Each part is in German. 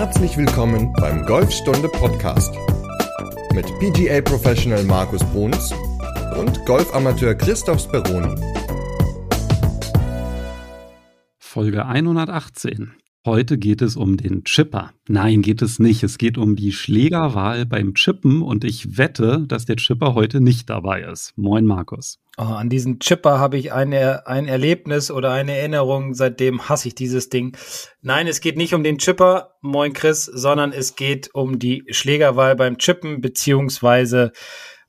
Herzlich willkommen beim Golfstunde Podcast mit PGA Professional Markus Bruns und Golfamateur Christoph Speroni. Folge 118. Heute geht es um den Chipper. Nein, geht es nicht. Es geht um die Schlägerwahl beim Chippen und ich wette, dass der Chipper heute nicht dabei ist. Moin, Markus. Oh, an diesen Chipper habe ich eine, ein Erlebnis oder eine Erinnerung, seitdem hasse ich dieses Ding. Nein, es geht nicht um den Chipper, moin Chris, sondern es geht um die Schlägerwahl beim Chippen, beziehungsweise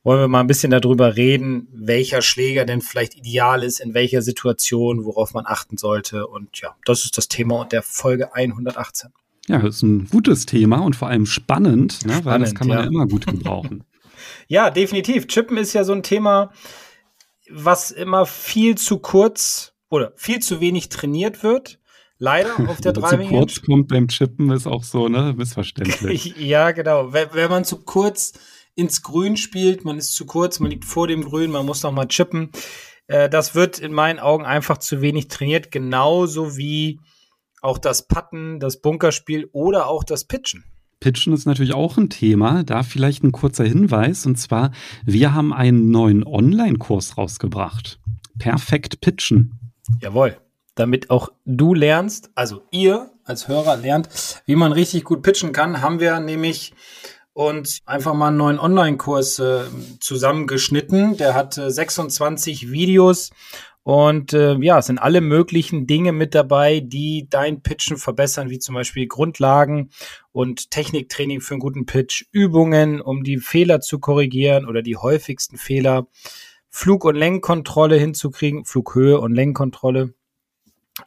wollen wir mal ein bisschen darüber reden, welcher Schläger denn vielleicht ideal ist, in welcher Situation, worauf man achten sollte. Und ja, das ist das Thema der Folge 118. Ja, das ist ein gutes Thema und vor allem spannend, ne? weil das kann man ja. ja immer gut gebrauchen. ja, definitiv. Chippen ist ja so ein Thema, was immer viel zu kurz oder viel zu wenig trainiert wird. Leider auf der Driving Zu kurz kommt beim Chippen ist auch so, ne, missverständlich. ja, genau. Wenn, wenn man zu kurz ins Grün spielt, man ist zu kurz, man liegt vor dem Grün, man muss noch mal chippen. Äh, das wird in meinen Augen einfach zu wenig trainiert, genauso wie auch das Putten, das Bunkerspiel oder auch das Pitchen. Pitchen ist natürlich auch ein Thema. Da vielleicht ein kurzer Hinweis. Und zwar, wir haben einen neuen Online-Kurs rausgebracht. Perfekt Pitchen. Jawohl. Damit auch du lernst, also ihr als Hörer lernt, wie man richtig gut pitchen kann, haben wir nämlich und einfach mal einen neuen Online-Kurs äh, zusammengeschnitten. Der hat äh, 26 Videos und äh, ja, es sind alle möglichen Dinge mit dabei, die dein Pitchen verbessern, wie zum Beispiel Grundlagen und Techniktraining für einen guten Pitch, Übungen, um die Fehler zu korrigieren oder die häufigsten Fehler, Flug- und Lenkkontrolle hinzukriegen, Flughöhe und Lenkkontrolle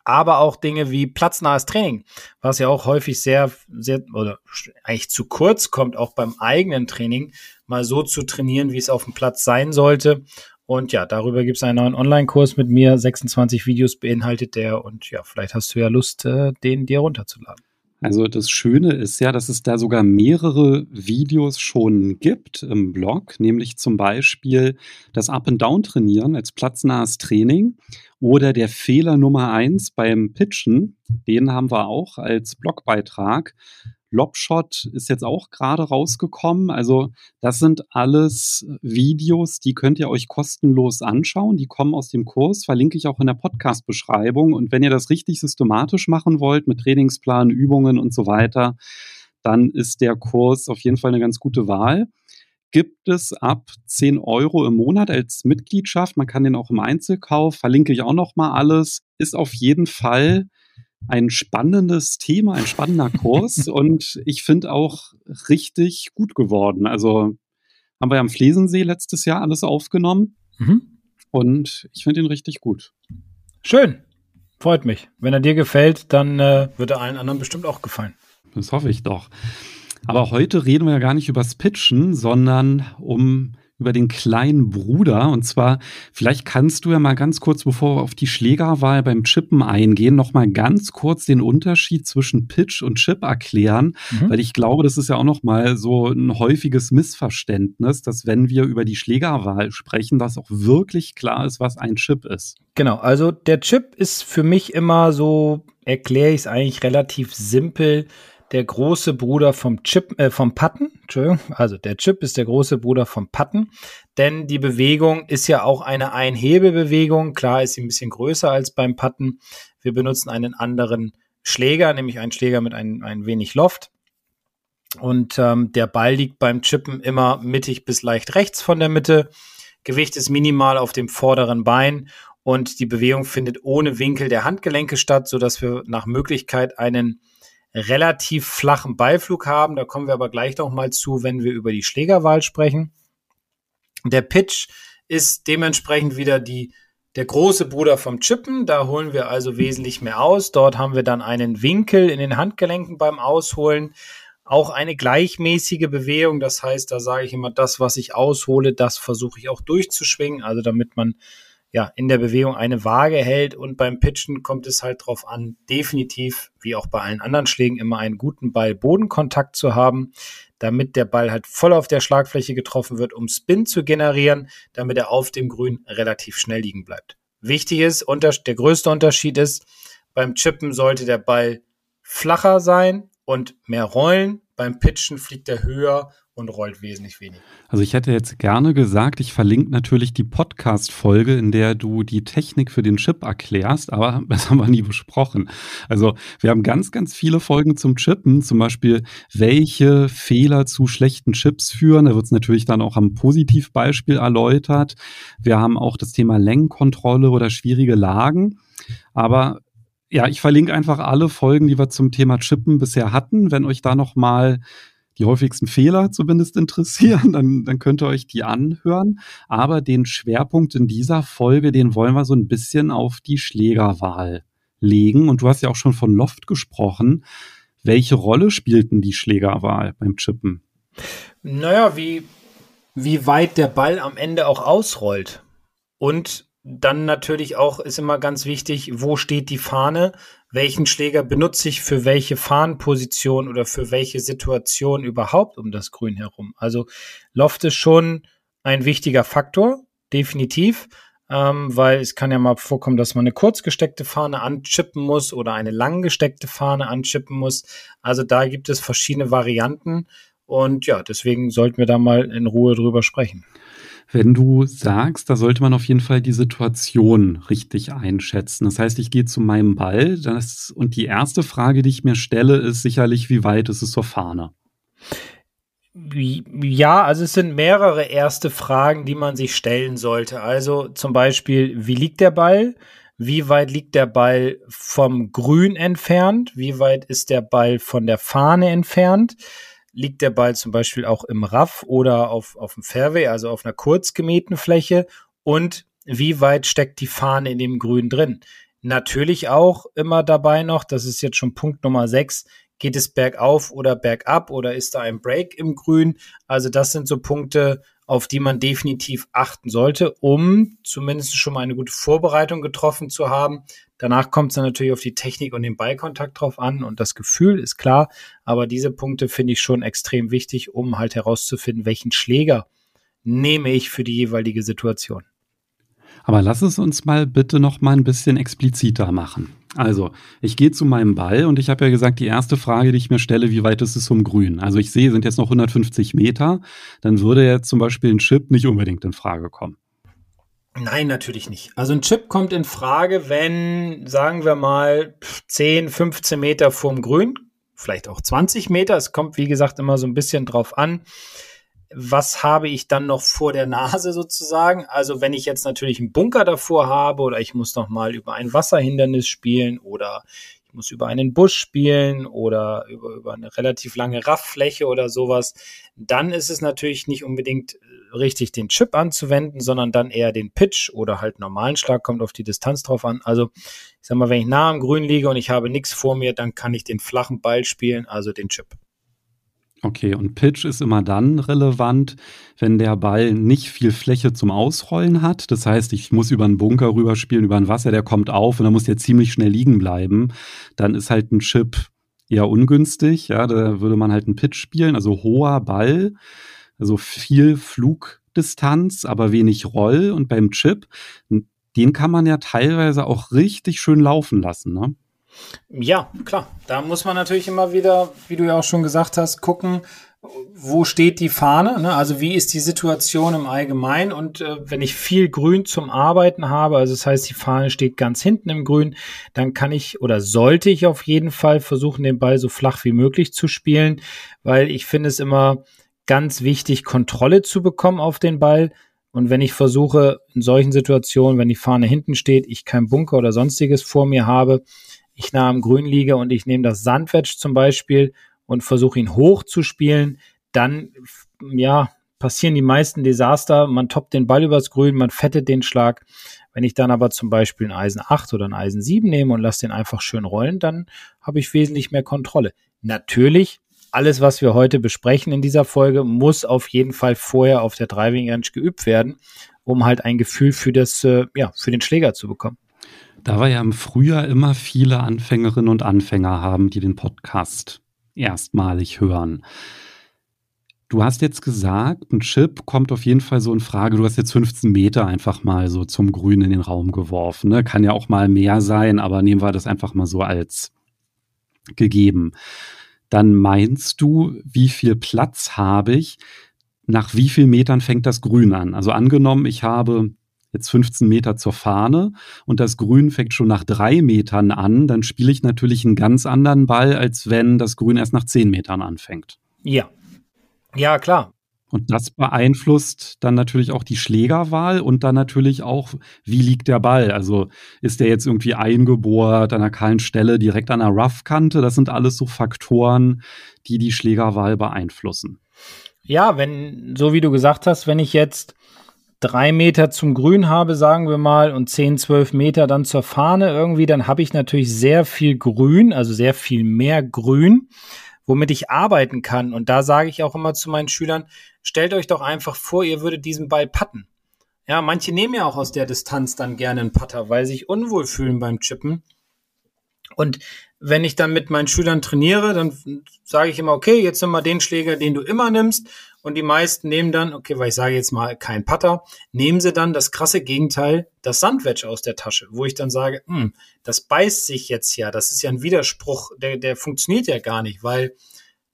aber auch Dinge wie platznahes Training, was ja auch häufig sehr, sehr oder eigentlich zu kurz kommt, auch beim eigenen Training, mal so zu trainieren, wie es auf dem Platz sein sollte. Und ja, darüber gibt es einen neuen Online-Kurs mit mir. 26 Videos beinhaltet der und ja, vielleicht hast du ja Lust, äh, den dir runterzuladen. Also das Schöne ist ja, dass es da sogar mehrere Videos schon gibt im Blog, nämlich zum Beispiel das Up-and-Down-Trainieren als platznahes Training oder der Fehler Nummer eins beim Pitchen. Den haben wir auch als Blogbeitrag. Lobshot ist jetzt auch gerade rausgekommen. Also das sind alles Videos, die könnt ihr euch kostenlos anschauen. Die kommen aus dem Kurs, verlinke ich auch in der Podcast-Beschreibung. Und wenn ihr das richtig systematisch machen wollt mit Trainingsplan, Übungen und so weiter, dann ist der Kurs auf jeden Fall eine ganz gute Wahl. Gibt es ab 10 Euro im Monat als Mitgliedschaft. Man kann den auch im Einzelkauf, verlinke ich auch noch mal alles. Ist auf jeden Fall ein spannendes Thema, ein spannender Kurs und ich finde auch richtig gut geworden. Also haben wir ja am Flesensee letztes Jahr alles aufgenommen mhm. und ich finde ihn richtig gut. Schön, freut mich. Wenn er dir gefällt, dann äh, wird er allen anderen bestimmt auch gefallen. Das hoffe ich doch. Aber heute reden wir ja gar nicht übers Pitchen, sondern um über den kleinen Bruder. Und zwar, vielleicht kannst du ja mal ganz kurz, bevor wir auf die Schlägerwahl beim Chippen eingehen, noch mal ganz kurz den Unterschied zwischen Pitch und Chip erklären, mhm. weil ich glaube, das ist ja auch noch mal so ein häufiges Missverständnis, dass wenn wir über die Schlägerwahl sprechen, dass auch wirklich klar ist, was ein Chip ist. Genau, also der Chip ist für mich immer so, erkläre ich es eigentlich relativ simpel der große Bruder vom Chip, äh, vom Patten. Entschuldigung. Also der Chip ist der große Bruder vom Patten, denn die Bewegung ist ja auch eine Einhebebewegung. Klar ist sie ein bisschen größer als beim Patten. Wir benutzen einen anderen Schläger, nämlich einen Schläger mit ein, ein wenig Loft. Und ähm, der Ball liegt beim Chippen immer mittig bis leicht rechts von der Mitte. Gewicht ist minimal auf dem vorderen Bein und die Bewegung findet ohne Winkel der Handgelenke statt, so dass wir nach Möglichkeit einen relativ flachen Beiflug haben. Da kommen wir aber gleich noch mal zu, wenn wir über die Schlägerwahl sprechen. Der Pitch ist dementsprechend wieder die, der große Bruder vom Chippen. Da holen wir also wesentlich mehr aus. Dort haben wir dann einen Winkel in den Handgelenken beim Ausholen. Auch eine gleichmäßige Bewegung. Das heißt, da sage ich immer, das, was ich aushole, das versuche ich auch durchzuschwingen. Also damit man ja, in der Bewegung eine Waage hält und beim Pitchen kommt es halt darauf an, definitiv, wie auch bei allen anderen Schlägen, immer einen guten Ball-Bodenkontakt zu haben, damit der Ball halt voll auf der Schlagfläche getroffen wird, um Spin zu generieren, damit er auf dem Grün relativ schnell liegen bleibt. Wichtig ist, der größte Unterschied ist, beim Chippen sollte der Ball flacher sein und mehr rollen. Beim Pitchen fliegt er höher und rollt wesentlich weniger. Also ich hätte jetzt gerne gesagt, ich verlinke natürlich die Podcast-Folge, in der du die Technik für den Chip erklärst, aber das haben wir nie besprochen. Also wir haben ganz, ganz viele Folgen zum Chippen, zum Beispiel, welche Fehler zu schlechten Chips führen. Da wird es natürlich dann auch am Positivbeispiel erläutert. Wir haben auch das Thema Längenkontrolle oder schwierige Lagen. Aber ja, ich verlinke einfach alle Folgen, die wir zum Thema Chippen bisher hatten. Wenn euch da noch mal die häufigsten Fehler zumindest interessieren, dann, dann könnt ihr euch die anhören. Aber den Schwerpunkt in dieser Folge, den wollen wir so ein bisschen auf die Schlägerwahl legen. Und du hast ja auch schon von Loft gesprochen. Welche Rolle spielt denn die Schlägerwahl beim Chippen? Naja, wie, wie weit der Ball am Ende auch ausrollt. Und dann natürlich auch ist immer ganz wichtig, wo steht die Fahne? Welchen Schläger benutze ich für welche Fahnenposition oder für welche Situation überhaupt um das Grün herum. Also Loft ist schon ein wichtiger Faktor, definitiv, ähm, weil es kann ja mal vorkommen, dass man eine kurz gesteckte Fahne anchippen muss oder eine lang gesteckte Fahne anchippen muss. Also da gibt es verschiedene Varianten und ja, deswegen sollten wir da mal in Ruhe drüber sprechen wenn du sagst, da sollte man auf jeden Fall die Situation richtig einschätzen. Das heißt, ich gehe zu meinem Ball das, und die erste Frage, die ich mir stelle, ist sicherlich, wie weit ist es zur Fahne? Ja, also es sind mehrere erste Fragen, die man sich stellen sollte. Also zum Beispiel, wie liegt der Ball? Wie weit liegt der Ball vom Grün entfernt? Wie weit ist der Ball von der Fahne entfernt? Liegt der Ball zum Beispiel auch im Raff oder auf, auf dem Fairway, also auf einer kurz gemähten Fläche und wie weit steckt die Fahne in dem Grün drin. Natürlich auch immer dabei noch, das ist jetzt schon Punkt Nummer 6, geht es bergauf oder bergab oder ist da ein Break im Grün? Also das sind so Punkte, auf die man definitiv achten sollte, um zumindest schon mal eine gute Vorbereitung getroffen zu haben. Danach kommt es dann natürlich auf die Technik und den Ballkontakt drauf an und das Gefühl ist klar, aber diese Punkte finde ich schon extrem wichtig, um halt herauszufinden, welchen Schläger nehme ich für die jeweilige Situation. Aber lass es uns mal bitte noch mal ein bisschen expliziter machen. Also, ich gehe zu meinem Ball und ich habe ja gesagt, die erste Frage, die ich mir stelle, wie weit ist es zum Grün? Also ich sehe, sind jetzt noch 150 Meter, dann würde jetzt zum Beispiel ein Chip nicht unbedingt in Frage kommen. Nein, natürlich nicht. Also ein Chip kommt in Frage, wenn, sagen wir mal, 10, 15 Meter vorm Grün, vielleicht auch 20 Meter. Es kommt, wie gesagt, immer so ein bisschen drauf an was habe ich dann noch vor der Nase sozusagen? Also wenn ich jetzt natürlich einen Bunker davor habe oder ich muss noch mal über ein Wasserhindernis spielen oder muss über einen Busch spielen oder über, über eine relativ lange Rafffläche oder sowas, dann ist es natürlich nicht unbedingt äh, richtig, den Chip anzuwenden, sondern dann eher den Pitch oder halt normalen Schlag, kommt auf die Distanz drauf an. Also ich sag mal, wenn ich nah am Grün liege und ich habe nichts vor mir, dann kann ich den flachen Ball spielen, also den Chip. Okay, und Pitch ist immer dann relevant, wenn der Ball nicht viel Fläche zum Ausrollen hat. Das heißt, ich muss über einen Bunker rüberspielen, über ein Wasser, der kommt auf und dann muss der ziemlich schnell liegen bleiben. Dann ist halt ein Chip eher ungünstig. Ja, da würde man halt einen Pitch spielen, also hoher Ball, also viel Flugdistanz, aber wenig Roll. Und beim Chip, den kann man ja teilweise auch richtig schön laufen lassen. Ne? Ja, klar. Da muss man natürlich immer wieder, wie du ja auch schon gesagt hast, gucken, wo steht die Fahne? Ne? Also wie ist die Situation im Allgemeinen? Und äh, wenn ich viel Grün zum Arbeiten habe, also das heißt, die Fahne steht ganz hinten im Grün, dann kann ich oder sollte ich auf jeden Fall versuchen, den Ball so flach wie möglich zu spielen, weil ich finde es immer ganz wichtig, Kontrolle zu bekommen auf den Ball. Und wenn ich versuche, in solchen Situationen, wenn die Fahne hinten steht, ich kein Bunker oder sonstiges vor mir habe, ich nah am Grün liege und ich nehme das Sandwedge zum Beispiel und versuche ihn hoch zu spielen, dann ja, passieren die meisten Desaster. Man toppt den Ball übers Grün, man fettet den Schlag. Wenn ich dann aber zum Beispiel ein Eisen 8 oder ein Eisen 7 nehme und lasse den einfach schön rollen, dann habe ich wesentlich mehr Kontrolle. Natürlich, alles, was wir heute besprechen in dieser Folge, muss auf jeden Fall vorher auf der Driving Range geübt werden, um halt ein Gefühl für das, äh, ja, für den Schläger zu bekommen. Da wir ja im Frühjahr immer viele Anfängerinnen und Anfänger haben, die den Podcast erstmalig hören. Du hast jetzt gesagt, ein Chip kommt auf jeden Fall so in Frage. Du hast jetzt 15 Meter einfach mal so zum Grün in den Raum geworfen. Ne? Kann ja auch mal mehr sein, aber nehmen wir das einfach mal so als gegeben. dann meinst du, wie viel Platz habe ich? Nach wie viel Metern fängt das Grün an? Also angenommen, ich habe jetzt 15 Meter zur Fahne und das Grün fängt schon nach drei Metern an, dann spiele ich natürlich einen ganz anderen Ball, als wenn das Grün erst nach zehn Metern anfängt. Ja. Ja, klar. Und das beeinflusst dann natürlich auch die Schlägerwahl und dann natürlich auch, wie liegt der Ball? Also ist der jetzt irgendwie eingebohrt an einer kahlen Stelle direkt an der Rough-Kante? Das sind alles so Faktoren, die die Schlägerwahl beeinflussen. Ja, wenn, so wie du gesagt hast, wenn ich jetzt drei Meter zum Grün habe, sagen wir mal, und zehn, zwölf Meter dann zur Fahne irgendwie, dann habe ich natürlich sehr viel Grün, also sehr viel mehr Grün womit ich arbeiten kann. Und da sage ich auch immer zu meinen Schülern, stellt euch doch einfach vor, ihr würdet diesen Ball patten. Ja, manche nehmen ja auch aus der Distanz dann gerne einen Putter, weil sie sich unwohl fühlen beim Chippen. Und wenn ich dann mit meinen Schülern trainiere, dann sage ich immer, okay, jetzt nimm mal den Schläger, den du immer nimmst. Und die meisten nehmen dann, okay, weil ich sage jetzt mal kein Putter, nehmen sie dann das krasse Gegenteil, das Sandwedge aus der Tasche, wo ich dann sage, hm, das beißt sich jetzt ja, das ist ja ein Widerspruch, der, der funktioniert ja gar nicht, weil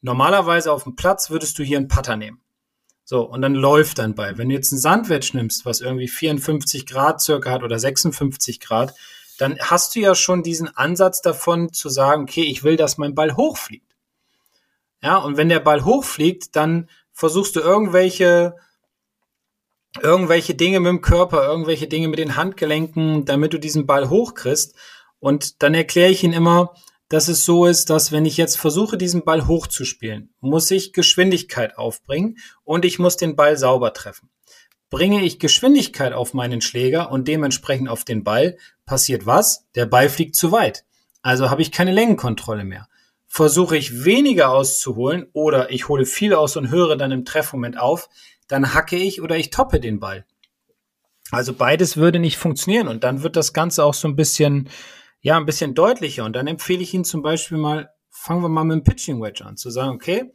normalerweise auf dem Platz würdest du hier einen Putter nehmen. So, und dann läuft dein Ball. Wenn du jetzt ein Sandwedge nimmst, was irgendwie 54 Grad circa hat oder 56 Grad, dann hast du ja schon diesen Ansatz davon zu sagen, okay, ich will, dass mein Ball hochfliegt. Ja, und wenn der Ball hochfliegt, dann versuchst du irgendwelche irgendwelche Dinge mit dem Körper, irgendwelche Dinge mit den Handgelenken, damit du diesen Ball hochkriegst. Und dann erkläre ich ihn immer, dass es so ist, dass wenn ich jetzt versuche, diesen Ball hochzuspielen, muss ich Geschwindigkeit aufbringen und ich muss den Ball sauber treffen. Bringe ich Geschwindigkeit auf meinen Schläger und dementsprechend auf den Ball, passiert was? Der Ball fliegt zu weit. Also habe ich keine Längenkontrolle mehr. Versuche ich weniger auszuholen oder ich hole viel aus und höre dann im Treffmoment auf, dann hacke ich oder ich toppe den Ball. Also beides würde nicht funktionieren und dann wird das Ganze auch so ein bisschen ja, ein bisschen deutlicher. Und dann empfehle ich Ihnen zum Beispiel mal, fangen wir mal mit dem Pitching Wedge an, zu sagen, okay,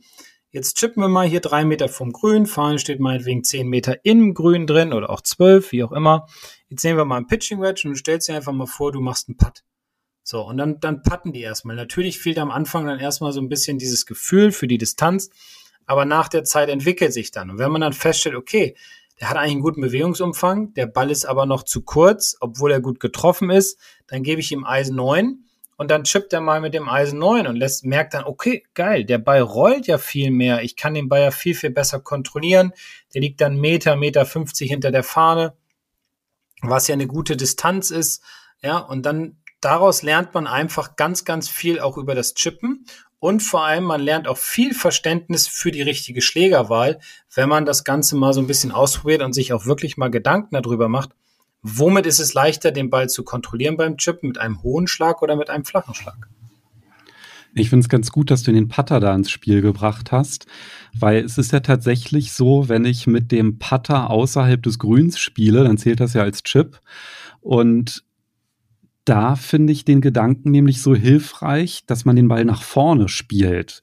jetzt chippen wir mal hier drei Meter vom Grün, Fahne steht meinetwegen zehn Meter im Grün drin oder auch zwölf, wie auch immer. Jetzt nehmen wir mal ein Pitching Wedge und du stellst dir einfach mal vor, du machst einen Putt. So, und dann, dann putten die erstmal. Natürlich fehlt am Anfang dann erstmal so ein bisschen dieses Gefühl für die Distanz, aber nach der Zeit entwickelt sich dann. Und wenn man dann feststellt, okay, der hat eigentlich einen guten Bewegungsumfang, der Ball ist aber noch zu kurz, obwohl er gut getroffen ist. Dann gebe ich ihm Eisen 9 und dann chippt er mal mit dem Eisen 9 und lässt, merkt dann, okay, geil, der Ball rollt ja viel mehr. Ich kann den Ball ja viel, viel besser kontrollieren. Der liegt dann Meter, Meter 50 hinter der Fahne, was ja eine gute Distanz ist. Ja, und dann daraus lernt man einfach ganz, ganz viel auch über das Chippen und vor allem, man lernt auch viel Verständnis für die richtige Schlägerwahl, wenn man das Ganze mal so ein bisschen ausprobiert und sich auch wirklich mal Gedanken darüber macht, womit ist es leichter, den Ball zu kontrollieren beim Chip, mit einem hohen Schlag oder mit einem flachen Schlag. Ich finde es ganz gut, dass du den Putter da ins Spiel gebracht hast, weil es ist ja tatsächlich so, wenn ich mit dem Putter außerhalb des Grüns spiele, dann zählt das ja als Chip. Und da finde ich den Gedanken nämlich so hilfreich, dass man den Ball nach vorne spielt.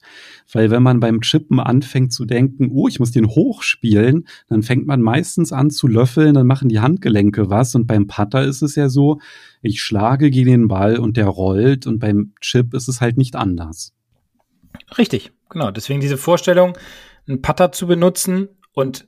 Weil wenn man beim Chippen anfängt zu denken, oh, ich muss den hochspielen, dann fängt man meistens an zu löffeln, dann machen die Handgelenke was. Und beim Putter ist es ja so, ich schlage gegen den Ball und der rollt. Und beim Chip ist es halt nicht anders. Richtig, genau. Deswegen diese Vorstellung, einen Putter zu benutzen und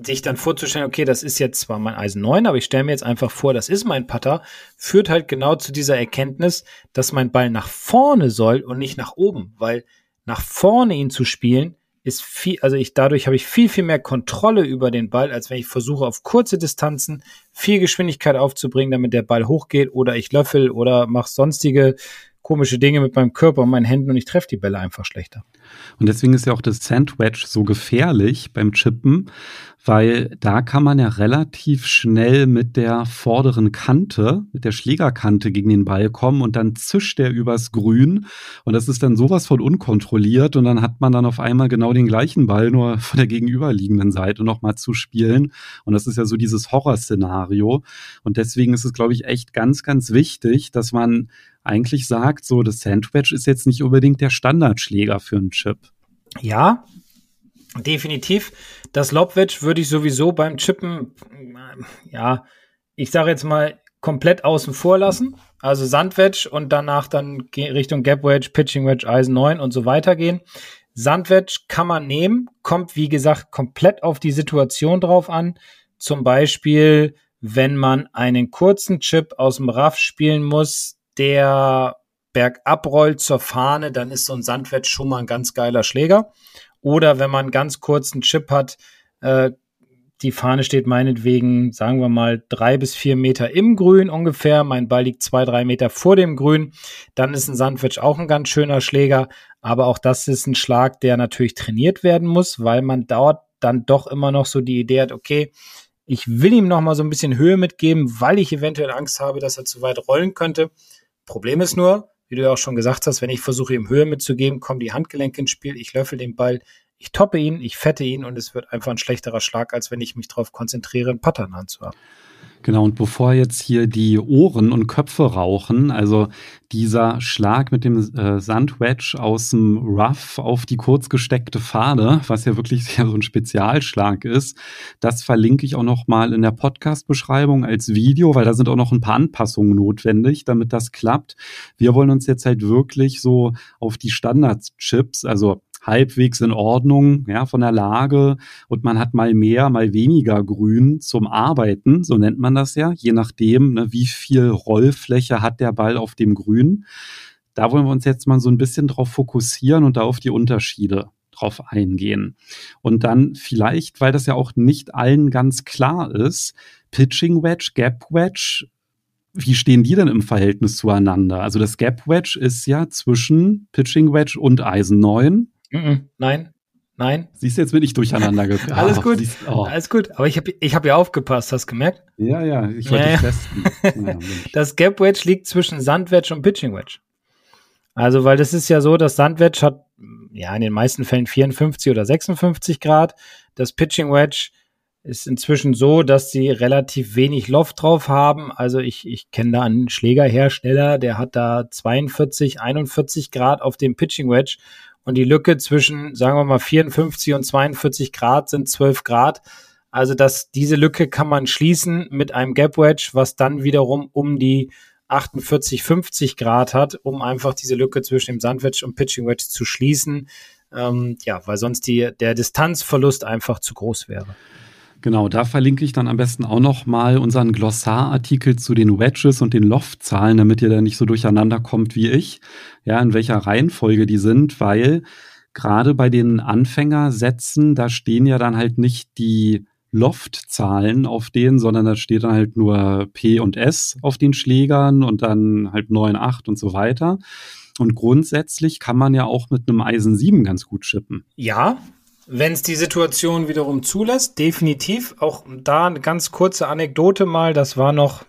sich dann vorzustellen, okay, das ist jetzt zwar mein Eisen 9, aber ich stelle mir jetzt einfach vor, das ist mein Putter, führt halt genau zu dieser Erkenntnis, dass mein Ball nach vorne soll und nicht nach oben, weil nach vorne ihn zu spielen ist viel, also ich dadurch habe ich viel, viel mehr Kontrolle über den Ball, als wenn ich versuche, auf kurze Distanzen viel Geschwindigkeit aufzubringen, damit der Ball hochgeht oder ich löffel oder mache sonstige komische Dinge mit meinem Körper und meinen Händen und ich treffe die Bälle einfach schlechter. Und deswegen ist ja auch das Sandwedge so gefährlich beim Chippen, weil da kann man ja relativ schnell mit der vorderen Kante, mit der Schlägerkante gegen den Ball kommen und dann zischt der übers Grün und das ist dann sowas von unkontrolliert und dann hat man dann auf einmal genau den gleichen Ball nur von der gegenüberliegenden Seite nochmal zu spielen und das ist ja so dieses Horrorszenario und deswegen ist es, glaube ich, echt ganz, ganz wichtig, dass man eigentlich sagt, so das Sandwich ist jetzt nicht unbedingt der Standardschläger für einen Chip. Ja, definitiv. Das Lobwedge würde ich sowieso beim Chippen, ja, ich sage jetzt mal, komplett außen vor lassen. Also Sandwedge und danach dann Richtung Gap Wedge, Pitching Wedge, Eisen 9 und so weiter gehen. Sandwedge kann man nehmen, kommt wie gesagt komplett auf die Situation drauf an. Zum Beispiel, wenn man einen kurzen Chip aus dem Raff spielen muss, der bergab rollt zur Fahne, dann ist so ein Sandwedge schon mal ein ganz geiler Schläger. Oder wenn man ganz kurzen Chip hat, äh, die Fahne steht meinetwegen, sagen wir mal, drei bis vier Meter im Grün ungefähr. Mein Ball liegt zwei, drei Meter vor dem Grün. Dann ist ein Sandwich auch ein ganz schöner Schläger. Aber auch das ist ein Schlag, der natürlich trainiert werden muss, weil man dort dann doch immer noch so die Idee hat, okay, ich will ihm noch mal so ein bisschen Höhe mitgeben, weil ich eventuell Angst habe, dass er zu weit rollen könnte. Problem ist nur, wie du ja auch schon gesagt hast, wenn ich versuche, ihm Höhe mitzugeben, kommen die Handgelenke ins Spiel, ich löffel den Ball ich toppe ihn, ich fette ihn und es wird einfach ein schlechterer Schlag, als wenn ich mich darauf konzentriere, einen Putter in Hand zu haben. Genau, und bevor jetzt hier die Ohren und Köpfe rauchen, also dieser Schlag mit dem äh, Sandwedge aus dem Rough auf die kurz gesteckte Fahne, was ja wirklich sehr so ein Spezialschlag ist, das verlinke ich auch noch mal in der Podcast-Beschreibung als Video, weil da sind auch noch ein paar Anpassungen notwendig, damit das klappt. Wir wollen uns jetzt halt wirklich so auf die Standard-Chips, also halbwegs in Ordnung, ja, von der Lage und man hat mal mehr, mal weniger Grün zum Arbeiten, so nennt man das ja, je nachdem, ne, wie viel Rollfläche hat der Ball auf dem Grün. Da wollen wir uns jetzt mal so ein bisschen drauf fokussieren und da auf die Unterschiede drauf eingehen. Und dann vielleicht, weil das ja auch nicht allen ganz klar ist, Pitching Wedge, Gap Wedge, wie stehen die denn im Verhältnis zueinander? Also das Gap Wedge ist ja zwischen Pitching Wedge und Eisen 9 Nein, nein. Siehst du, jetzt bin ich durcheinander gekommen. Alles gut, oh. alles gut. Aber ich habe ich hab ja aufgepasst, hast du gemerkt? Ja, ja, ich wollte ja, dich testen. Ja, das Gap Wedge liegt zwischen Sandwedge und Pitching Wedge. Also, weil das ist ja so, das Sandwedge hat ja in den meisten Fällen 54 oder 56 Grad. Das Pitching Wedge ist inzwischen so, dass sie relativ wenig Loft drauf haben. Also ich, ich kenne da einen Schlägerhersteller, der hat da 42, 41 Grad auf dem Pitching Wedge und die Lücke zwischen, sagen wir mal, 54 und 42 Grad sind 12 Grad. Also dass diese Lücke kann man schließen mit einem Gap Wedge, was dann wiederum um die 48, 50 Grad hat, um einfach diese Lücke zwischen dem Sandwedge und Pitching Wedge zu schließen. Ähm, ja, weil sonst die, der Distanzverlust einfach zu groß wäre. Genau, da verlinke ich dann am besten auch noch mal unseren Glossarartikel zu den Wedges und den Loftzahlen, damit ihr da nicht so durcheinander kommt wie ich, ja, in welcher Reihenfolge die sind, weil gerade bei den Anfängersätzen, da stehen ja dann halt nicht die Loftzahlen auf denen, sondern da steht dann halt nur P und S auf den Schlägern und dann halt 9, 8 und so weiter. Und grundsätzlich kann man ja auch mit einem Eisen 7 ganz gut chippen. Ja, wenn es die Situation wiederum zulässt, definitiv. Auch da eine ganz kurze Anekdote mal. Das war noch,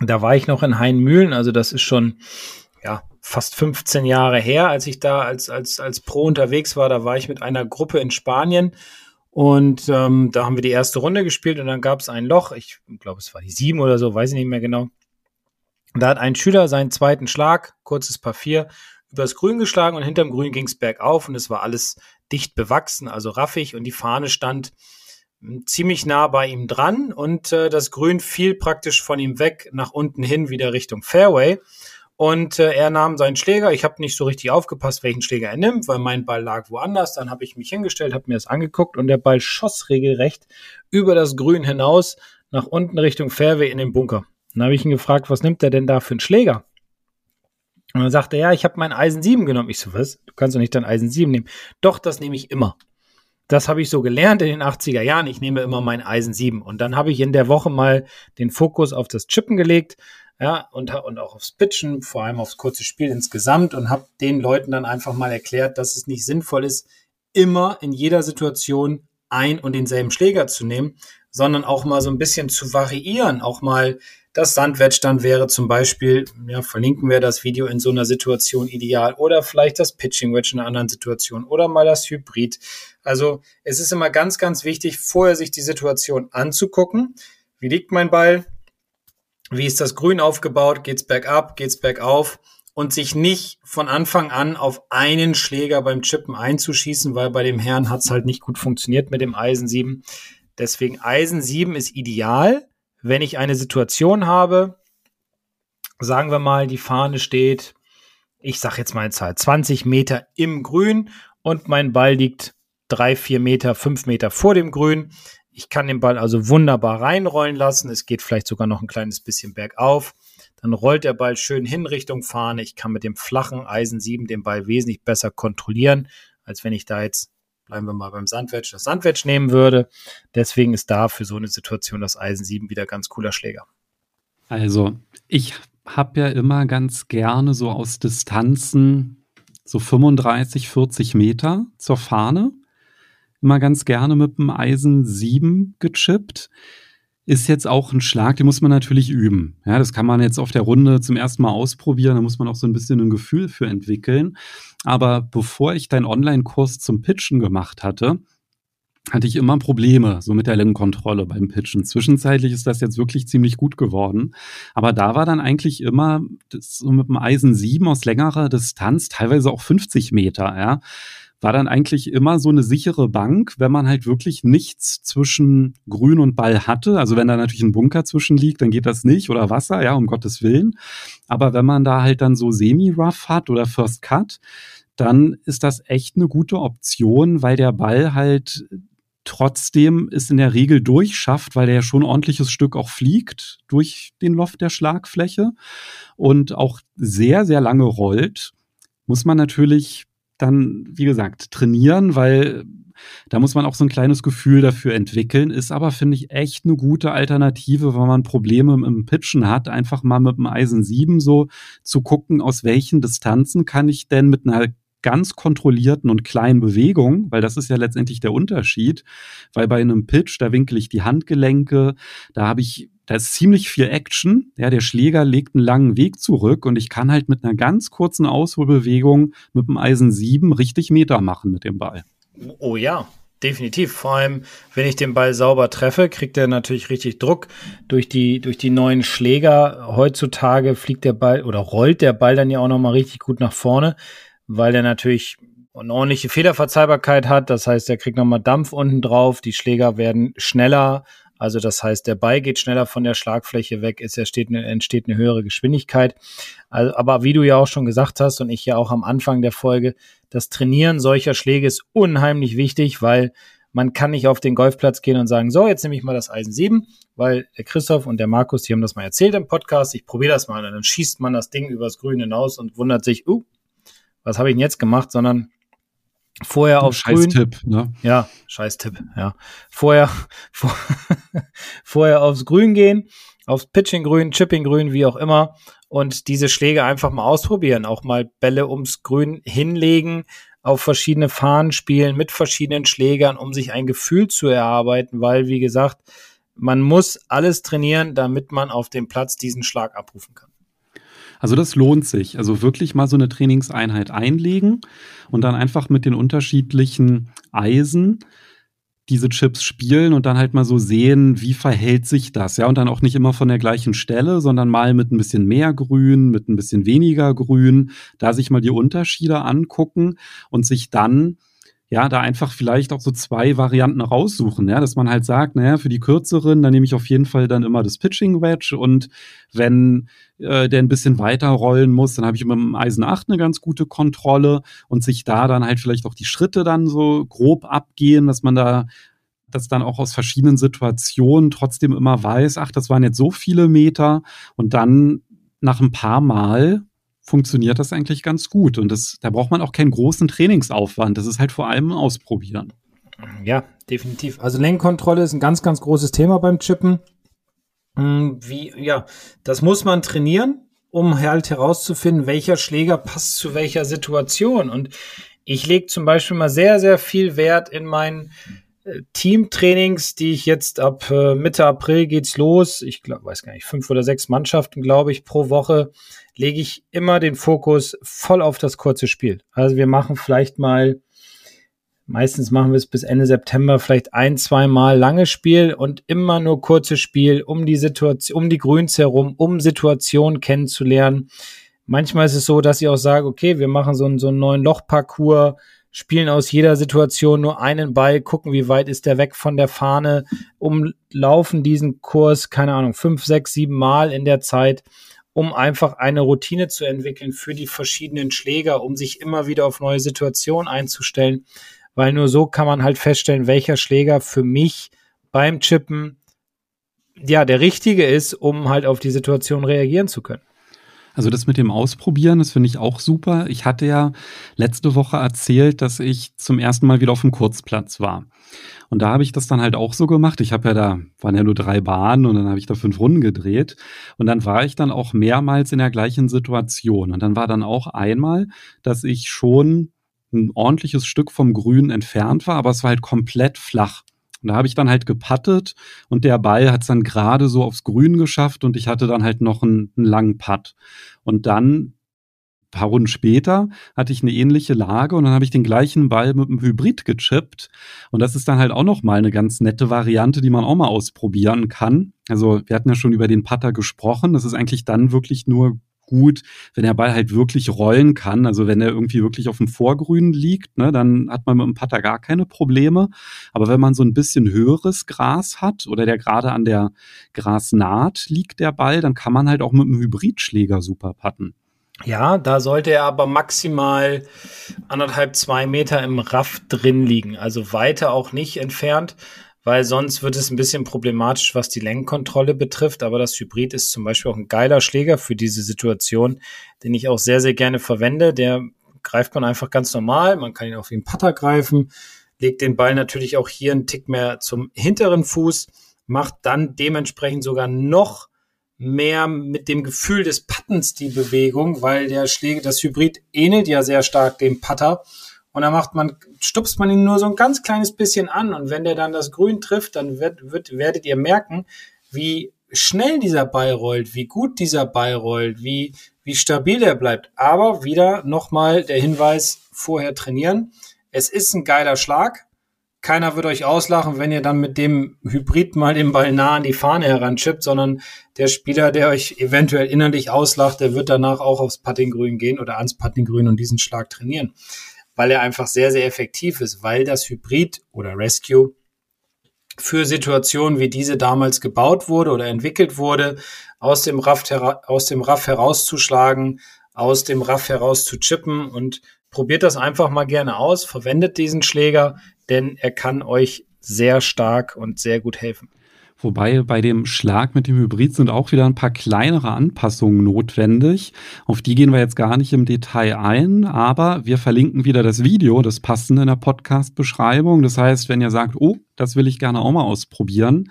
da war ich noch in Hainmühlen, also das ist schon ja fast 15 Jahre her, als ich da als als als Pro unterwegs war. Da war ich mit einer Gruppe in Spanien und ähm, da haben wir die erste Runde gespielt und dann gab es ein Loch. Ich glaube, es war die sieben oder so, weiß ich nicht mehr genau. Da hat ein Schüler seinen zweiten Schlag, kurzes Paar vier, übers Grün geschlagen und hinterm Grün ging es bergauf und es war alles dicht bewachsen, also raffig und die Fahne stand hm, ziemlich nah bei ihm dran und äh, das Grün fiel praktisch von ihm weg nach unten hin wieder Richtung Fairway. Und äh, er nahm seinen Schläger. Ich habe nicht so richtig aufgepasst, welchen Schläger er nimmt, weil mein Ball lag woanders. Dann habe ich mich hingestellt, habe mir das angeguckt und der Ball schoss regelrecht über das Grün hinaus nach unten Richtung Fairway in den Bunker. Dann habe ich ihn gefragt, was nimmt er denn da für einen Schläger? Und dann sagte er, ja, ich habe mein Eisen 7 genommen. Ich so, was? Du kannst doch nicht dein Eisen 7 nehmen. Doch, das nehme ich immer. Das habe ich so gelernt in den 80er Jahren. Ich nehme immer mein Eisen 7. Und dann habe ich in der Woche mal den Fokus auf das Chippen gelegt. Ja, und, und auch aufs Pitchen, vor allem aufs kurze Spiel insgesamt und habe den Leuten dann einfach mal erklärt, dass es nicht sinnvoll ist, immer in jeder Situation ein und denselben Schläger zu nehmen, sondern auch mal so ein bisschen zu variieren, auch mal das Sandwedge dann wäre zum Beispiel, ja, verlinken wir das Video in so einer Situation ideal oder vielleicht das Pitching Wedge in einer anderen Situation oder mal das Hybrid. Also es ist immer ganz, ganz wichtig, vorher sich die Situation anzugucken. Wie liegt mein Ball? Wie ist das Grün aufgebaut? Geht's bergab? Geht's bergauf? Und sich nicht von Anfang an auf einen Schläger beim Chippen einzuschießen, weil bei dem Herrn hat's halt nicht gut funktioniert mit dem Eisen 7. Deswegen Eisen 7 ist ideal wenn ich eine Situation habe, sagen wir mal, die Fahne steht, ich sag jetzt mal eine Zahl, 20 Meter im Grün und mein Ball liegt drei, vier Meter, fünf Meter vor dem Grün. Ich kann den Ball also wunderbar reinrollen lassen. Es geht vielleicht sogar noch ein kleines bisschen bergauf. Dann rollt der Ball schön hin Richtung Fahne. Ich kann mit dem flachen Eisen 7 den Ball wesentlich besser kontrollieren, als wenn ich da jetzt, bleiben wir mal beim Sandwedge, das Sandwedge nehmen würde. Deswegen ist da für so eine Situation das Eisen 7 wieder ganz cooler Schläger. Also, ich habe ja immer ganz gerne so aus Distanzen so 35, 40 Meter zur Fahne. Immer ganz gerne mit dem Eisen 7 gechippt. Ist jetzt auch ein Schlag, den muss man natürlich üben. Ja, das kann man jetzt auf der Runde zum ersten Mal ausprobieren. Da muss man auch so ein bisschen ein Gefühl für entwickeln. Aber bevor ich deinen Online-Kurs zum Pitchen gemacht hatte, hatte ich immer Probleme so mit der Längenkontrolle beim Pitchen. Zwischenzeitlich ist das jetzt wirklich ziemlich gut geworden. Aber da war dann eigentlich immer so mit dem Eisen 7 aus längerer Distanz, teilweise auch 50 Meter, ja, war dann eigentlich immer so eine sichere Bank, wenn man halt wirklich nichts zwischen Grün und Ball hatte. Also wenn da natürlich ein Bunker zwischen liegt, dann geht das nicht oder Wasser, ja, um Gottes Willen. Aber wenn man da halt dann so semi-rough hat oder First Cut, dann ist das echt eine gute Option, weil der Ball halt trotzdem es in der Regel durchschafft, weil er ja schon ein ordentliches Stück auch fliegt durch den Loft der Schlagfläche und auch sehr, sehr lange rollt, muss man natürlich dann, wie gesagt, trainieren, weil da muss man auch so ein kleines Gefühl dafür entwickeln. Ist aber, finde ich, echt eine gute Alternative, wenn man Probleme im Pitchen hat, einfach mal mit dem Eisen 7 so zu gucken, aus welchen Distanzen kann ich denn mit einer ganz kontrollierten und kleinen Bewegungen, weil das ist ja letztendlich der Unterschied, weil bei einem Pitch, da winkel ich die Handgelenke, da habe ich da ist ziemlich viel Action. Ja, der Schläger legt einen langen Weg zurück und ich kann halt mit einer ganz kurzen Ausholbewegung mit dem Eisen 7 richtig Meter machen mit dem Ball. Oh ja, definitiv. Vor allem, wenn ich den Ball sauber treffe, kriegt er natürlich richtig Druck durch die, durch die neuen Schläger. Heutzutage fliegt der Ball oder rollt der Ball dann ja auch nochmal richtig gut nach vorne weil der natürlich eine ordentliche Fehlerverzeihbarkeit hat. Das heißt, er kriegt nochmal Dampf unten drauf, die Schläger werden schneller. Also das heißt, der Ball geht schneller von der Schlagfläche weg, es entsteht eine, entsteht eine höhere Geschwindigkeit. Also, aber wie du ja auch schon gesagt hast und ich ja auch am Anfang der Folge, das Trainieren solcher Schläge ist unheimlich wichtig, weil man kann nicht auf den Golfplatz gehen und sagen, so, jetzt nehme ich mal das Eisen 7, weil der Christoph und der Markus, die haben das mal erzählt im Podcast, ich probiere das mal und dann schießt man das Ding übers Grün hinaus und wundert sich, uh, was habe ich denn jetzt gemacht, sondern vorher aufs scheiß Grün. Tipp, ne? Ja, scheiß Tipp, ja. Vorher, vor, vorher aufs Grün gehen, aufs Pitching Grün, Chipping Grün, wie auch immer und diese Schläge einfach mal ausprobieren, auch mal Bälle ums Grün hinlegen, auf verschiedene Fahnen spielen mit verschiedenen Schlägern, um sich ein Gefühl zu erarbeiten, weil wie gesagt, man muss alles trainieren, damit man auf dem Platz diesen Schlag abrufen kann. Also das lohnt sich. Also wirklich mal so eine Trainingseinheit einlegen und dann einfach mit den unterschiedlichen Eisen diese Chips spielen und dann halt mal so sehen, wie verhält sich das, ja, und dann auch nicht immer von der gleichen Stelle, sondern mal mit ein bisschen mehr Grün, mit ein bisschen weniger Grün, da sich mal die Unterschiede angucken und sich dann ja, da einfach vielleicht auch so zwei Varianten raussuchen, ja, dass man halt sagt, naja, für die kürzeren, dann nehme ich auf jeden Fall dann immer das Pitching Wedge und wenn äh, der ein bisschen weiter rollen muss, dann habe ich mit dem Eisen 8 eine ganz gute Kontrolle und sich da dann halt vielleicht auch die Schritte dann so grob abgehen, dass man da das dann auch aus verschiedenen Situationen trotzdem immer weiß, ach, das waren jetzt so viele Meter und dann nach ein paar Mal funktioniert das eigentlich ganz gut. Und das, da braucht man auch keinen großen Trainingsaufwand. Das ist halt vor allem Ausprobieren. Ja, definitiv. Also Lenkkontrolle ist ein ganz, ganz großes Thema beim Chippen. Hm, wie, ja, das muss man trainieren, um halt herauszufinden, welcher Schläger passt zu welcher Situation. Und ich lege zum Beispiel mal sehr, sehr viel Wert in meinen äh, Teamtrainings, die ich jetzt ab äh, Mitte April geht's los. Ich glaub, weiß gar nicht, fünf oder sechs Mannschaften, glaube ich, pro Woche lege ich immer den Fokus voll auf das kurze Spiel. Also wir machen vielleicht mal, meistens machen wir es bis Ende September, vielleicht ein, zwei Mal langes Spiel und immer nur kurzes Spiel, um die Situation, um die Grüns herum, um Situationen kennenzulernen. Manchmal ist es so, dass ich auch sage, okay, wir machen so einen, so einen neuen Lochparcours spielen aus jeder Situation nur einen Ball, gucken, wie weit ist der weg von der Fahne, umlaufen diesen Kurs, keine Ahnung, fünf, sechs, sieben Mal in der Zeit, um einfach eine Routine zu entwickeln für die verschiedenen Schläger, um sich immer wieder auf neue Situationen einzustellen, weil nur so kann man halt feststellen, welcher Schläger für mich beim Chippen ja der richtige ist, um halt auf die Situation reagieren zu können. Also das mit dem Ausprobieren, das finde ich auch super. Ich hatte ja letzte Woche erzählt, dass ich zum ersten Mal wieder auf dem Kurzplatz war. Und da habe ich das dann halt auch so gemacht. Ich habe ja da, waren ja nur drei Bahnen und dann habe ich da fünf Runden gedreht. Und dann war ich dann auch mehrmals in der gleichen Situation. Und dann war dann auch einmal, dass ich schon ein ordentliches Stück vom Grün entfernt war, aber es war halt komplett flach. Und da habe ich dann halt gepattet und der Ball hat es dann gerade so aufs Grün geschafft und ich hatte dann halt noch einen, einen langen Putt. Und dann paar Runden später hatte ich eine ähnliche Lage und dann habe ich den gleichen Ball mit einem Hybrid gechippt. Und das ist dann halt auch nochmal eine ganz nette Variante, die man auch mal ausprobieren kann. Also wir hatten ja schon über den Putter gesprochen. Das ist eigentlich dann wirklich nur gut, wenn der Ball halt wirklich rollen kann. Also wenn er irgendwie wirklich auf dem Vorgrün liegt, ne, dann hat man mit dem Putter gar keine Probleme. Aber wenn man so ein bisschen höheres Gras hat oder der gerade an der Grasnaht liegt, der Ball, dann kann man halt auch mit einem Hybridschläger super putten. Ja, da sollte er aber maximal anderthalb, zwei Meter im Raff drin liegen. Also weiter auch nicht entfernt weil sonst wird es ein bisschen problematisch, was die Lenkkontrolle betrifft. Aber das Hybrid ist zum Beispiel auch ein geiler Schläger für diese Situation, den ich auch sehr, sehr gerne verwende. Der greift man einfach ganz normal. Man kann ihn wie ein Putter greifen, legt den Ball natürlich auch hier einen Tick mehr zum hinteren Fuß, macht dann dementsprechend sogar noch mehr mit dem Gefühl des Pattens die Bewegung, weil der Schläger, das Hybrid ähnelt ja sehr stark dem Putter und dann macht man, stupst man ihn nur so ein ganz kleines bisschen an. Und wenn der dann das Grün trifft, dann wird, wird, werdet ihr merken, wie schnell dieser Ball rollt, wie gut dieser Ball rollt, wie, wie stabil er bleibt. Aber wieder nochmal der Hinweis, vorher trainieren. Es ist ein geiler Schlag. Keiner wird euch auslachen, wenn ihr dann mit dem Hybrid mal den Ball nah an die Fahne heranchippt, sondern der Spieler, der euch eventuell innerlich auslacht, der wird danach auch aufs Puttinggrün gehen oder ans Puttinggrün und diesen Schlag trainieren weil er einfach sehr, sehr effektiv ist, weil das Hybrid oder Rescue für Situationen wie diese damals gebaut wurde oder entwickelt wurde, aus dem Raff, aus dem Raff herauszuschlagen, aus dem Raff heraus zu chippen und probiert das einfach mal gerne aus, verwendet diesen Schläger, denn er kann euch sehr stark und sehr gut helfen. Wobei bei dem Schlag mit dem Hybrid sind auch wieder ein paar kleinere Anpassungen notwendig. Auf die gehen wir jetzt gar nicht im Detail ein, aber wir verlinken wieder das Video, das passende in der Podcast-Beschreibung. Das heißt, wenn ihr sagt, oh, das will ich gerne auch mal ausprobieren,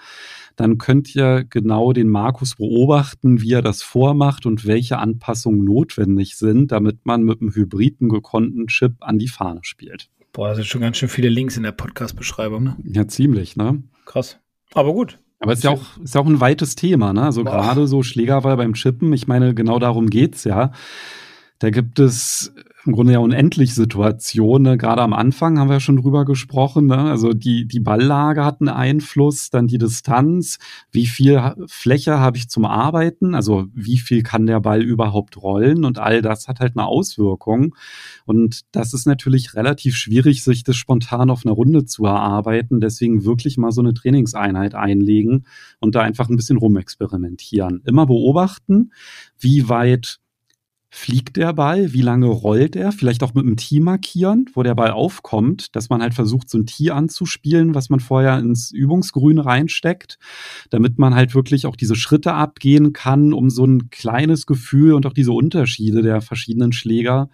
dann könnt ihr genau den Markus beobachten, wie er das vormacht und welche Anpassungen notwendig sind, damit man mit einem hybriden gekonnten Chip an die Fahne spielt. Boah, da sind schon ganz schön viele Links in der Podcast-Beschreibung, ne? Ja, ziemlich, ne? Krass. Aber gut. Aber es ist ja auch, ist ja auch ein weites Thema, ne? Also gerade so Schlägerwahl beim Chippen, ich meine, genau darum geht's ja. Da gibt es im Grunde ja unendlich Situationen. Ne? Gerade am Anfang haben wir ja schon drüber gesprochen. Ne? Also die, die Balllage hat einen Einfluss, dann die Distanz, wie viel Fläche habe ich zum Arbeiten, also wie viel kann der Ball überhaupt rollen und all das hat halt eine Auswirkung. Und das ist natürlich relativ schwierig, sich das spontan auf einer Runde zu erarbeiten. Deswegen wirklich mal so eine Trainingseinheit einlegen und da einfach ein bisschen rumexperimentieren. Immer beobachten, wie weit fliegt der Ball, wie lange rollt er, vielleicht auch mit einem Tee markieren, wo der Ball aufkommt, dass man halt versucht, so ein Tee anzuspielen, was man vorher ins Übungsgrün reinsteckt, damit man halt wirklich auch diese Schritte abgehen kann, um so ein kleines Gefühl und auch diese Unterschiede der verschiedenen Schläger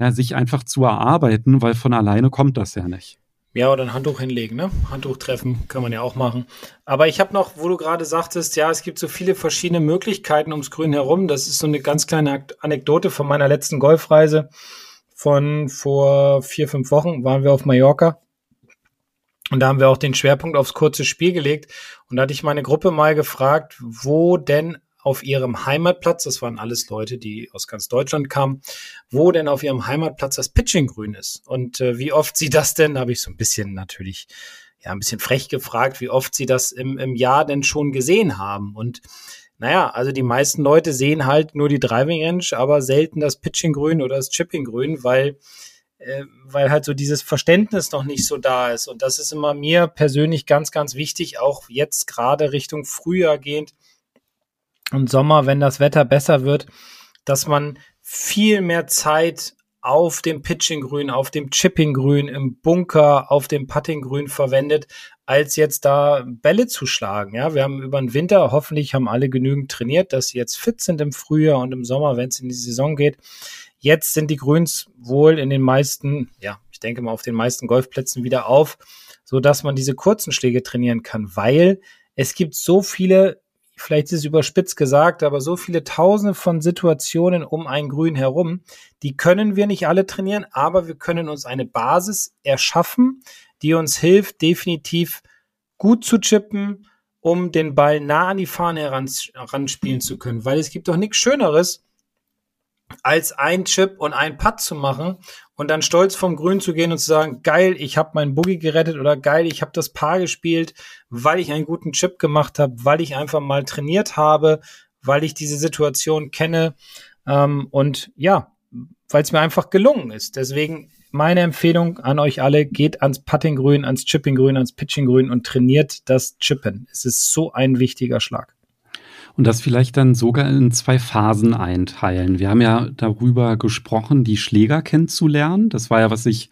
ja, sich einfach zu erarbeiten, weil von alleine kommt das ja nicht. Ja, oder ein Handtuch hinlegen, ne? Handtuch treffen kann man ja auch machen. Aber ich habe noch, wo du gerade sagtest, ja, es gibt so viele verschiedene Möglichkeiten ums Grün herum. Das ist so eine ganz kleine Anekdote von meiner letzten Golfreise von vor vier, fünf Wochen. Waren wir auf Mallorca. Und da haben wir auch den Schwerpunkt aufs kurze Spiel gelegt. Und da hatte ich meine Gruppe mal gefragt, wo denn auf ihrem Heimatplatz, das waren alles Leute, die aus ganz Deutschland kamen, wo denn auf ihrem Heimatplatz das Pitching grün ist. Und äh, wie oft sie das denn, habe ich so ein bisschen natürlich, ja, ein bisschen frech gefragt, wie oft sie das im, im Jahr denn schon gesehen haben. Und naja, also die meisten Leute sehen halt nur die Driving Range, aber selten das Pitching grün oder das Chipping grün, weil äh, weil halt so dieses Verständnis noch nicht so da ist. Und das ist immer mir persönlich ganz, ganz wichtig, auch jetzt gerade Richtung Frühjahr gehend und Sommer, wenn das Wetter besser wird, dass man viel mehr Zeit auf dem Pitching-Grün, auf dem Chipping-Grün, im Bunker, auf dem Putting-Grün verwendet, als jetzt da Bälle zu schlagen. Ja, wir haben über den Winter, hoffentlich haben alle genügend trainiert, dass sie jetzt fit sind im Frühjahr und im Sommer, wenn es in die Saison geht. Jetzt sind die Grüns wohl in den meisten, ja, ich denke mal auf den meisten Golfplätzen wieder auf, so dass man diese kurzen Schläge trainieren kann, weil es gibt so viele vielleicht ist es überspitzt gesagt, aber so viele Tausende von Situationen um ein Grün herum, die können wir nicht alle trainieren, aber wir können uns eine Basis erschaffen, die uns hilft, definitiv gut zu chippen, um den Ball nah an die Fahne heranspielen zu können. Weil es gibt doch nichts Schöneres, als ein Chip und ein Putt zu machen und dann stolz vom Grün zu gehen und zu sagen, geil, ich habe meinen Boogie gerettet oder geil, ich habe das Paar gespielt, weil ich einen guten Chip gemacht habe, weil ich einfach mal trainiert habe, weil ich diese Situation kenne ähm, und ja, weil es mir einfach gelungen ist. Deswegen meine Empfehlung an euch alle, geht ans Puttinggrün, ans Chippinggrün, ans Pitchinggrün und trainiert das Chippen. Es ist so ein wichtiger Schlag und das vielleicht dann sogar in zwei Phasen einteilen. Wir haben ja darüber gesprochen, die Schläger kennenzulernen. Das war ja, was ich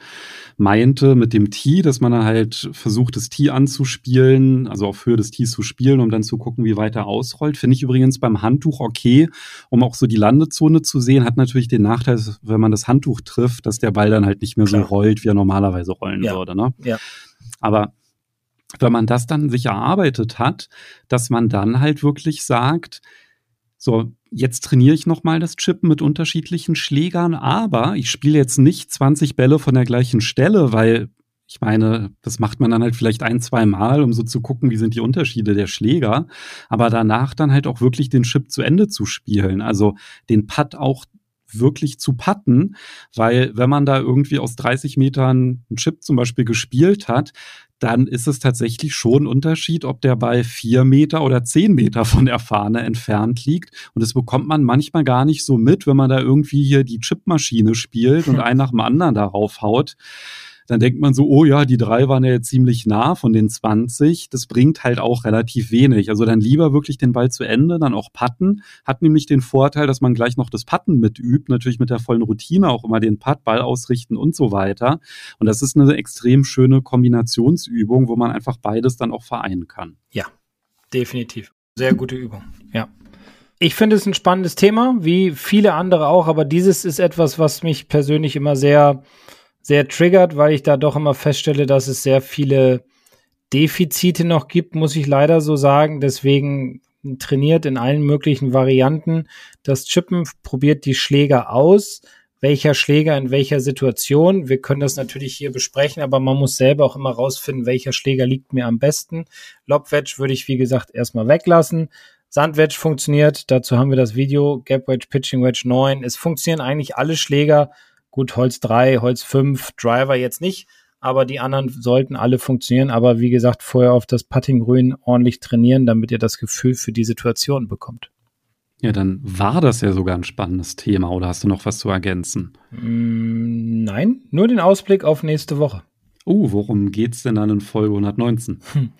meinte mit dem Tee, dass man halt versucht, das Tee anzuspielen, also auf Höhe des Tees zu spielen, um dann zu gucken, wie weit er ausrollt. Finde ich übrigens beim Handtuch okay, um auch so die Landezone zu sehen. Hat natürlich den Nachteil, wenn man das Handtuch trifft, dass der Ball dann halt nicht mehr Klar. so rollt, wie er normalerweise rollen ja. würde. Ne? Ja. Aber wenn man das dann sich erarbeitet hat, dass man dann halt wirklich sagt, so, jetzt trainiere ich nochmal das Chippen mit unterschiedlichen Schlägern, aber ich spiele jetzt nicht 20 Bälle von der gleichen Stelle, weil ich meine, das macht man dann halt vielleicht ein, zwei Mal, um so zu gucken, wie sind die Unterschiede der Schläger, aber danach dann halt auch wirklich den Chip zu Ende zu spielen, also den Putt auch wirklich zu putten, weil wenn man da irgendwie aus 30 Metern einen Chip zum Beispiel gespielt hat, dann ist es tatsächlich schon ein Unterschied, ob der Ball vier Meter oder zehn Meter von der Fahne entfernt liegt. Und das bekommt man manchmal gar nicht so mit, wenn man da irgendwie hier die Chipmaschine spielt und einen nach dem anderen darauf haut dann denkt man so, oh ja, die drei waren ja jetzt ziemlich nah von den 20. Das bringt halt auch relativ wenig. Also dann lieber wirklich den Ball zu Ende, dann auch putten. Hat nämlich den Vorteil, dass man gleich noch das Putten mitübt, natürlich mit der vollen Routine auch immer den Putt, Ball ausrichten und so weiter. Und das ist eine extrem schöne Kombinationsübung, wo man einfach beides dann auch vereinen kann. Ja, definitiv. Sehr gute Übung. Ja. Ich finde es ein spannendes Thema, wie viele andere auch, aber dieses ist etwas, was mich persönlich immer sehr sehr triggert, weil ich da doch immer feststelle, dass es sehr viele Defizite noch gibt, muss ich leider so sagen. Deswegen trainiert in allen möglichen Varianten das Chippen, probiert die Schläger aus, welcher Schläger in welcher Situation. Wir können das natürlich hier besprechen, aber man muss selber auch immer rausfinden, welcher Schläger liegt mir am besten. Lobwedge würde ich, wie gesagt, erstmal weglassen. Sandwedge funktioniert, dazu haben wir das Video, Gap Wedge, Pitching Wedge 9. Es funktionieren eigentlich alle Schläger Gut, Holz 3, Holz 5, Driver jetzt nicht, aber die anderen sollten alle funktionieren. Aber wie gesagt, vorher auf das Puttinggrün ordentlich trainieren, damit ihr das Gefühl für die Situation bekommt. Ja, dann war das ja sogar ein spannendes Thema oder hast du noch was zu ergänzen? Mm, nein, nur den Ausblick auf nächste Woche. Oh, worum geht's denn dann in Folge 119? Hm.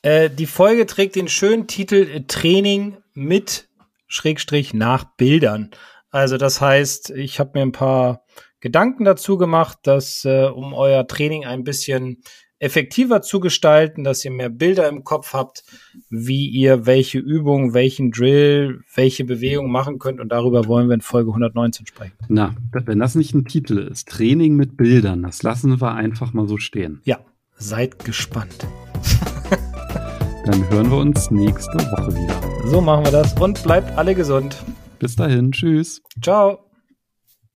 Äh, die Folge trägt den schönen Titel äh, Training mit Schrägstrich nach Bildern. Also das heißt, ich habe mir ein paar Gedanken dazu gemacht, dass äh, um euer Training ein bisschen effektiver zu gestalten, dass ihr mehr Bilder im Kopf habt, wie ihr welche Übung, welchen Drill, welche Bewegung machen könnt und darüber wollen wir in Folge 119 sprechen. Na, wenn das nicht ein Titel ist, Training mit Bildern, das lassen wir einfach mal so stehen. Ja, seid gespannt. Dann hören wir uns nächste Woche wieder. So machen wir das und bleibt alle gesund. Bis dahin, tschüss. Ciao.